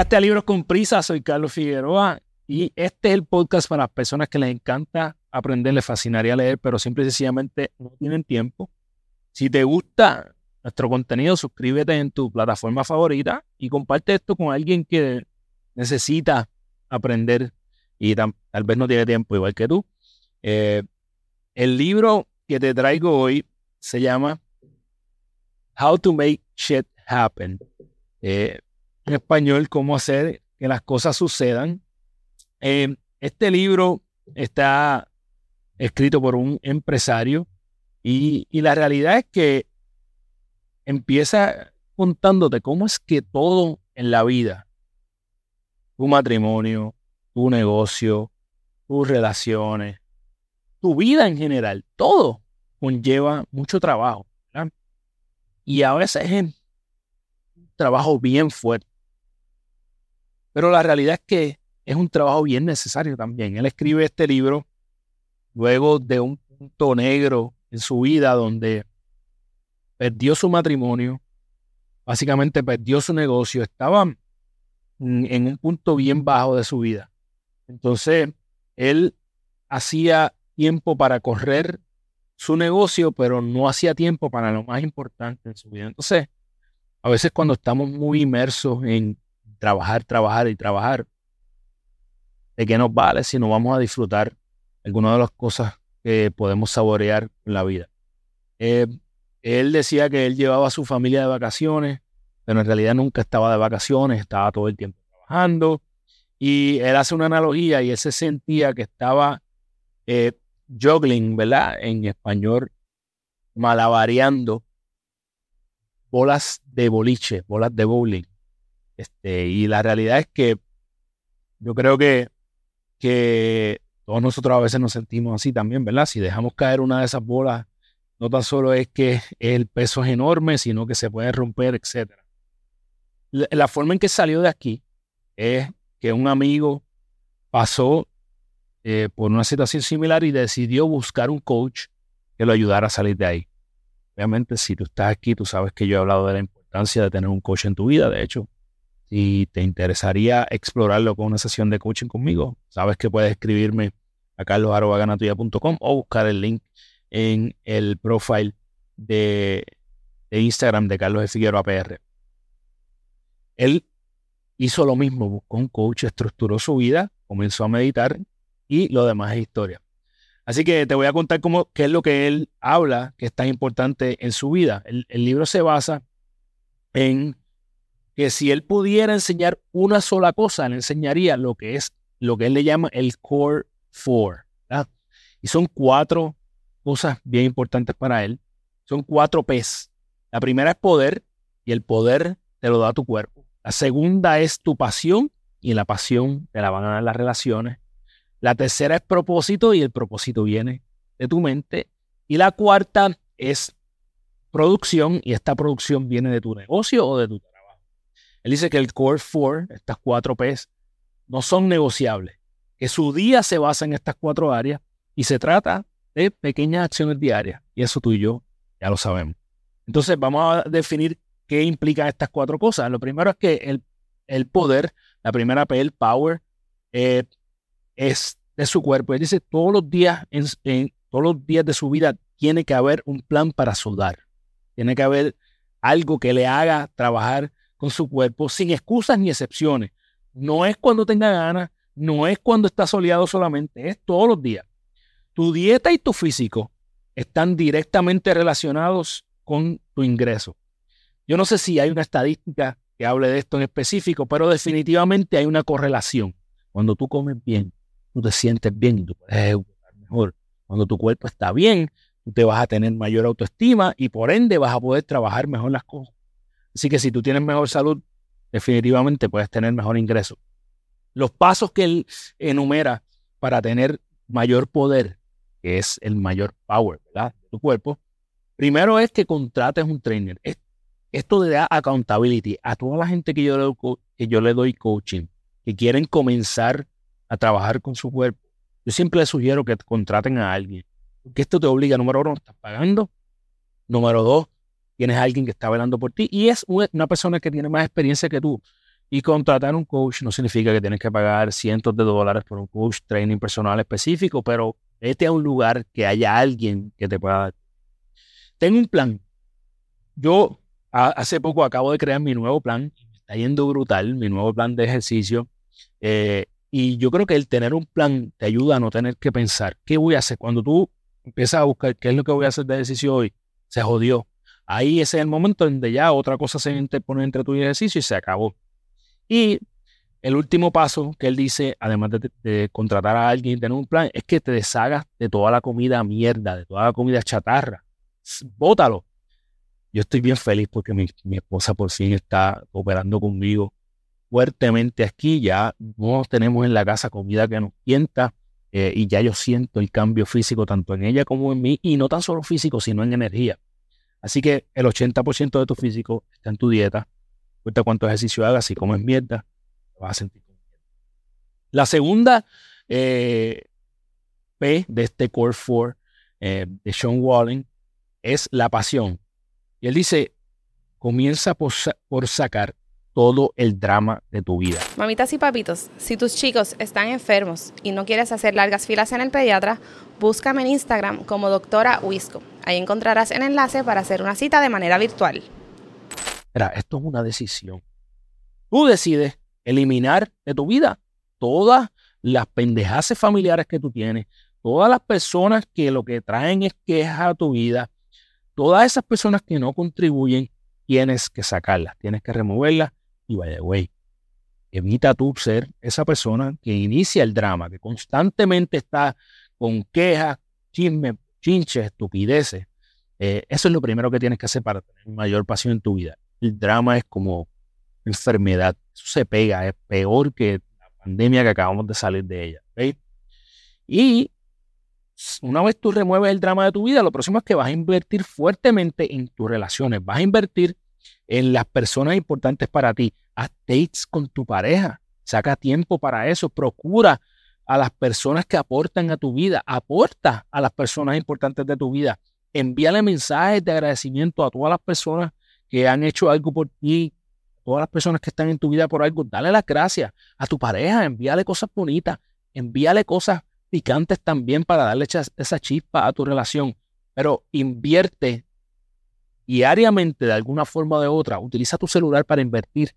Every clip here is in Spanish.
Llegaste a Libros con Prisa, soy Carlos Figueroa y este es el podcast para las personas que les encanta aprender, les fascinaría leer, pero simple y sencillamente no tienen tiempo. Si te gusta nuestro contenido, suscríbete en tu plataforma favorita y comparte esto con alguien que necesita aprender y tal vez no tiene tiempo igual que tú. Eh, el libro que te traigo hoy se llama How to Make Shit Happen. Eh, en español, cómo hacer que las cosas sucedan. Eh, este libro está escrito por un empresario y, y la realidad es que empieza contándote cómo es que todo en la vida, tu matrimonio, tu negocio, tus relaciones, tu vida en general, todo conlleva mucho trabajo. Y a veces es un trabajo bien fuerte. Pero la realidad es que es un trabajo bien necesario también. Él escribe este libro luego de un punto negro en su vida donde perdió su matrimonio, básicamente perdió su negocio, estaba en un punto bien bajo de su vida. Entonces, él hacía tiempo para correr su negocio, pero no hacía tiempo para lo más importante en su vida. Entonces, a veces cuando estamos muy inmersos en trabajar, trabajar y trabajar, ¿de qué nos vale si no vamos a disfrutar algunas de las cosas que podemos saborear en la vida? Eh, él decía que él llevaba a su familia de vacaciones, pero en realidad nunca estaba de vacaciones, estaba todo el tiempo trabajando. Y él hace una analogía y él se sentía que estaba eh, juggling, ¿verdad? En español, malabareando bolas de boliche, bolas de bowling. Este, y la realidad es que yo creo que, que todos nosotros a veces nos sentimos así también, ¿verdad? Si dejamos caer una de esas bolas, no tan solo es que el peso es enorme, sino que se puede romper, etc. La, forma en que salió de aquí es que un amigo pasó eh, por una situación similar y decidió buscar un coach que lo ayudara a salir de ahí. Obviamente, si tú estás aquí, tú sabes que yo he hablado de la importancia de tener un coach en tu vida. De hecho, si te interesaría explorarlo con una sesión de coaching conmigo, sabes que puedes escribirme a carlos.ganatuya.com o buscar el link en el profile de, Instagram de Carlos de Figueroa PR. Él hizo lo mismo, buscó un coach, estructuró su vida, comenzó a meditar y lo demás es historia. Así que te voy a contar cómo, qué es lo que él habla que es tan importante en su vida. el libro se basa en que si él pudiera enseñar una sola cosa, le enseñaría lo que es lo que él le llama el Core Four. Y son cuatro cosas bien importantes para él. Son cuatro P's. La primera es poder y el poder te lo da tu cuerpo. La segunda es tu pasión y la pasión te la van a dar las relaciones. La tercera es propósito y el propósito viene de tu mente. Y la cuarta es producción y esta producción viene de tu negocio o de tu él dice que el Core 4, estas cuatro P's, no son negociables, que su día se basa en estas cuatro áreas y se trata de pequeñas acciones diarias. Y eso tú y yo ya lo sabemos. Entonces vamos a definir qué implican estas cuatro cosas. Lo primero es que el, el poder, la primera P, el power, eh, es de su cuerpo. Él dice todos los días, en, todos los días de su vida tiene que haber un plan para soldar. Tiene que haber algo que le haga trabajar con su cuerpo sin excusas ni excepciones. No es cuando tenga ganas, no es cuando está soleado solamente, es todos los días. Tu dieta y tu físico están directamente relacionados con tu ingreso. Yo no sé si hay una estadística que hable de esto en específico, pero definitivamente hay una correlación. Cuando tú comes bien, tú te sientes bien y tú puedes ejecutar mejor. Cuando tu cuerpo está bien, tú te vas a tener mayor autoestima y por ende vas a poder trabajar mejor las cosas. Así que si tú tienes mejor salud, definitivamente puedes tener mejor ingreso. Los pasos que él enumera para tener mayor poder, que es el mayor power ¿verdad? de tu cuerpo, primero es que contrates un trainer. Esto le da accountability a toda la gente que yo, le, que yo le doy coaching, que quieren comenzar a trabajar con su cuerpo. Yo siempre les sugiero que contraten a alguien, porque esto te obliga, número uno, estás pagando. Número dos, tienes alguien que está velando por ti y es una persona que tiene más experiencia que tú. Y contratar un coach no significa que tienes que pagar cientos de dólares por un coach training personal específico, pero vete a un lugar que haya alguien que te pueda dar. Tengo un plan. Yo hace poco acabo de crear mi nuevo plan. Está yendo brutal, mi nuevo plan de ejercicio. Eh, y yo creo que el tener un plan te ayuda a no tener que pensar, ¿qué voy a hacer? Cuando tú empiezas a buscar qué es lo que voy a hacer de ejercicio hoy, se jodió. Ahí ese es el momento donde ya otra cosa se interpone entre tu ejercicio y se acabó. Y el último paso que él dice, además de, contratar a alguien y tener un plan, es que te deshagas de toda la comida mierda, de toda la comida chatarra. Bótalo. Yo estoy bien feliz porque mi, esposa por fin está operando conmigo fuertemente aquí. Ya no tenemos en la casa comida que nos tienta eh, y ya yo siento el cambio físico tanto en ella como en mí y no tan solo físico, sino en energía. Así que el 80% de tu físico está en tu dieta. Cuenta cuánto ejercicio hagas, si comes mierda, te vas a sentir. La segunda eh, P de este Core 4 eh, de Sean Walling es la pasión. Y él dice, comienza por, por sacar todo el drama de tu vida. Mamitas y papitos, si tus chicos están enfermos y no quieres hacer largas filas en el pediatra, búscame en Instagram como doctora Wisco. Ahí encontrarás el enlace para hacer una cita de manera virtual. Mira, esto es una decisión. Tú decides eliminar de tu vida todas las pendejaces familiares que tú tienes, todas las personas que lo que traen es quejas a tu vida, todas esas personas que no contribuyen, tienes que sacarlas, tienes que removerlas y by the way, evita tú ser esa persona que inicia el drama, que constantemente está con quejas, chismes, chinches, estupideces. Eh, eso es lo primero que tienes que hacer para tener mayor pasión en tu vida. El drama es como enfermedad. Eso se pega, es peor que la pandemia que acabamos de salir de ella. Y una vez tú remueves el drama de tu vida, lo próximo es que vas a invertir fuertemente en tus relaciones. Vas a invertir en las personas importantes para ti. Haz dates con tu pareja. Saca tiempo para eso. Procura a las personas que aportan a tu vida. Aporta a las personas importantes de tu vida. Envíale mensajes de agradecimiento a todas las personas que han hecho algo por ti. Todas las personas que están en tu vida por algo. Dale las gracias a tu pareja. Envíale cosas bonitas. Envíale cosas picantes también para darle esa chispa a tu relación. Pero invierte diariamente de alguna forma o de otra, utiliza tu celular para invertir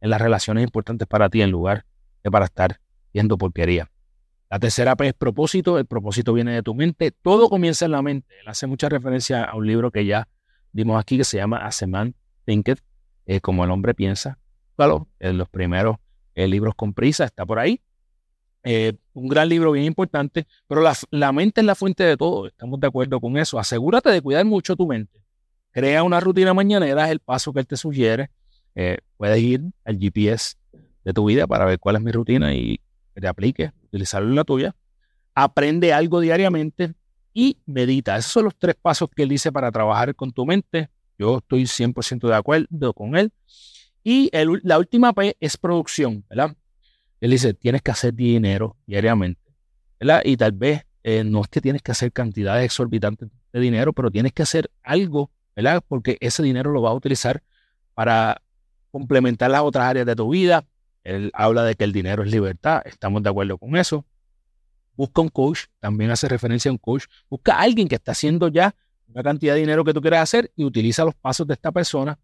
en las relaciones importantes para ti en lugar de para estar viendo porquería. La tercera P es propósito. El propósito viene de tu mente. Todo comienza en la mente. Él hace mucha referencia a un libro que ya dimos aquí que se llama As a Man como el hombre piensa. Claro, en los primeros eh, libros con prisa está por ahí. Eh, un gran libro bien importante, pero la, la mente es la fuente de todo. Estamos de acuerdo con eso. Asegúrate de cuidar mucho tu mente. Crea una rutina mañanera, es el paso que él te sugiere. Eh, puedes ir al GPS de tu vida para ver cuál es mi rutina y te aplique, utilizarlo en la tuya. Aprende algo diariamente y medita. Esos son los tres pasos que él dice para trabajar con tu mente. Yo estoy 100% de acuerdo con él. Y la última P es producción, ¿verdad? Él dice, tienes que hacer dinero diariamente, ¿verdad? Y tal vez eh, no es que tienes que hacer cantidades exorbitantes de dinero, pero tienes que hacer algo Porque ese dinero lo vas a utilizar para complementar las otras áreas de tu vida. Él habla de que el dinero es libertad, estamos de acuerdo con eso. Busca un coach, también hace referencia a un coach. Busca a alguien que está haciendo ya una cantidad de dinero que tú quieras hacer y utiliza los pasos de esta persona.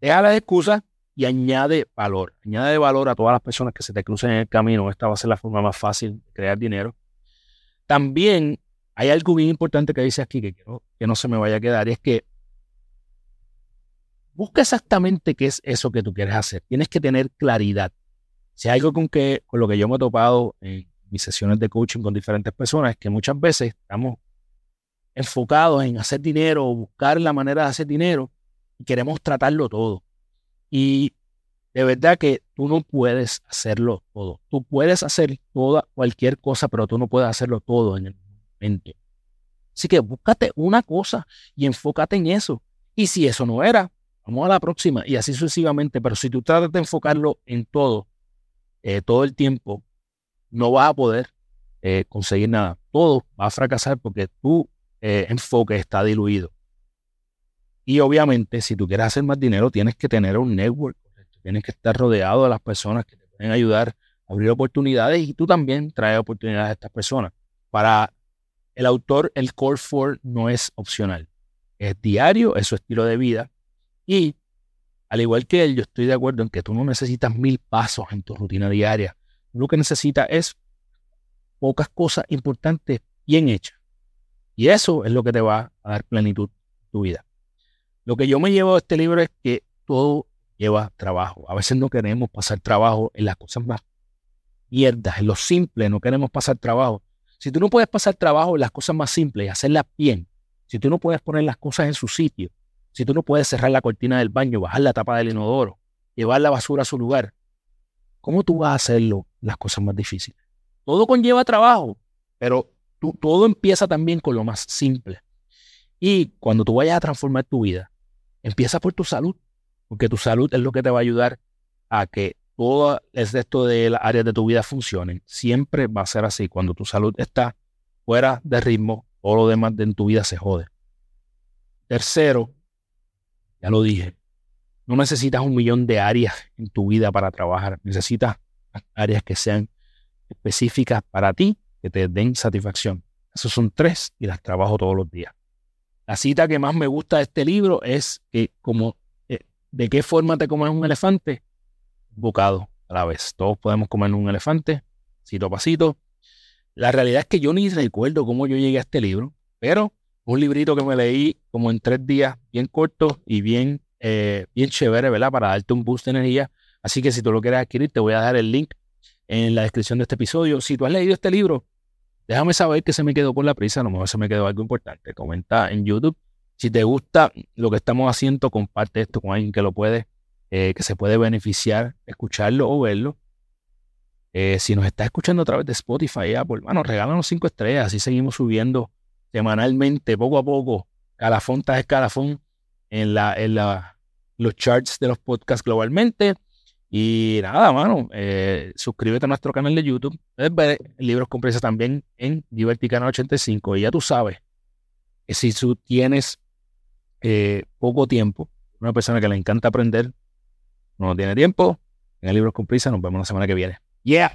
Deja las excusas y añade valor. Añade valor a todas las personas que se te crucen en el camino. Esta va a ser la forma más fácil de crear dinero. También hay algo bien importante que dice aquí que quiero que no se me vaya a quedar y es que busca exactamente qué es eso que tú quieres hacer. Tienes que tener claridad. Si hay algo con, que, con lo que yo me he topado en mis sesiones de coaching con diferentes personas es que muchas veces estamos enfocados en hacer dinero o buscar la manera de hacer dinero y queremos tratarlo todo. Y de verdad que tú no puedes hacerlo todo. Tú puedes hacer toda cualquier cosa, pero tú no puedes hacerlo todo en el momento. Así que búscate una cosa y enfócate en eso. Y si eso no era, vamos a la próxima y así sucesivamente. Pero si tú tratas de enfocarlo en todo, eh, todo el tiempo, no vas a poder eh, conseguir nada. Todo va a fracasar porque tu eh, enfoque está diluido. Y obviamente, si tú quieres hacer más dinero, tienes que tener un network. Tienes que estar rodeado de las personas que te pueden ayudar a abrir oportunidades y tú también traes oportunidades a estas personas. Para el autor, el Core 4 no es opcional. Es diario, es su estilo de vida. Y al igual que él, yo estoy de acuerdo en que tú no necesitas mil pasos en tu rutina diaria. Lo que necesitas es pocas cosas importantes bien hechas. Y eso es lo que te va a dar plenitud en tu vida. Lo que yo me llevo de este libro es que todo lleva trabajo. A veces no queremos pasar trabajo en las cosas más mierdas, en lo simple, no queremos pasar trabajo. Si tú no puedes pasar trabajo en las cosas más simples y hacerlas bien, si tú no puedes poner las cosas en su sitio, si tú no puedes cerrar la cortina del baño, bajar la tapa del inodoro, llevar la basura a su lugar, ¿cómo tú vas a hacerlo las cosas más difíciles? Todo conlleva trabajo, pero todo empieza también con lo más simple. Y cuando tú vayas a transformar tu vida, empieza por tu salud, porque tu salud es lo que te va a ayudar a que todo el resto de las áreas de tu vida funcionen. Siempre va a ser así. Cuando tu salud está fuera de ritmo, todo lo demás de en tu vida se jode. Tercero, ya lo dije, no necesitas un millón de áreas en tu vida para trabajar. Necesitas áreas que sean específicas para ti que te den satisfacción. Esos son tres y las trabajo todos los días. La cita que más me gusta de este libro es que como eh, de qué forma te comes un elefante, bocado a la vez. Todos podemos comer un elefante, cito a pasito. La realidad es que yo ni recuerdo cómo yo llegué a este libro, pero un librito que me leí como en tres días, bien corto y bien, eh, bien chévere, ¿verdad? Para darte un boost de energía. Así que si tú lo quieres adquirir, te voy a dar el link en la descripción de este episodio. Si tú has leído este libro, Déjame saber que se me quedó por la prisa, a lo mejor se me quedó algo importante. Comenta en YouTube. Si te gusta lo que estamos haciendo, comparte esto con alguien que lo puede, eh, que se puede beneficiar, escucharlo o verlo. Eh, si nos está escuchando a través de Spotify, Apple, bueno, regálanos cinco estrellas, así seguimos subiendo semanalmente, poco a poco, calafón tras escalafón en, la, en la, los charts de los podcasts globalmente. Y nada, mano, eh, suscríbete a nuestro canal de YouTube. Ver libros con prisa también en Diverticana 85. Y ya tú sabes que si tú tienes eh, poco tiempo, una persona que le encanta aprender, no tiene tiempo, en el Libros con Prisa, nos vemos la semana que viene. Yeah.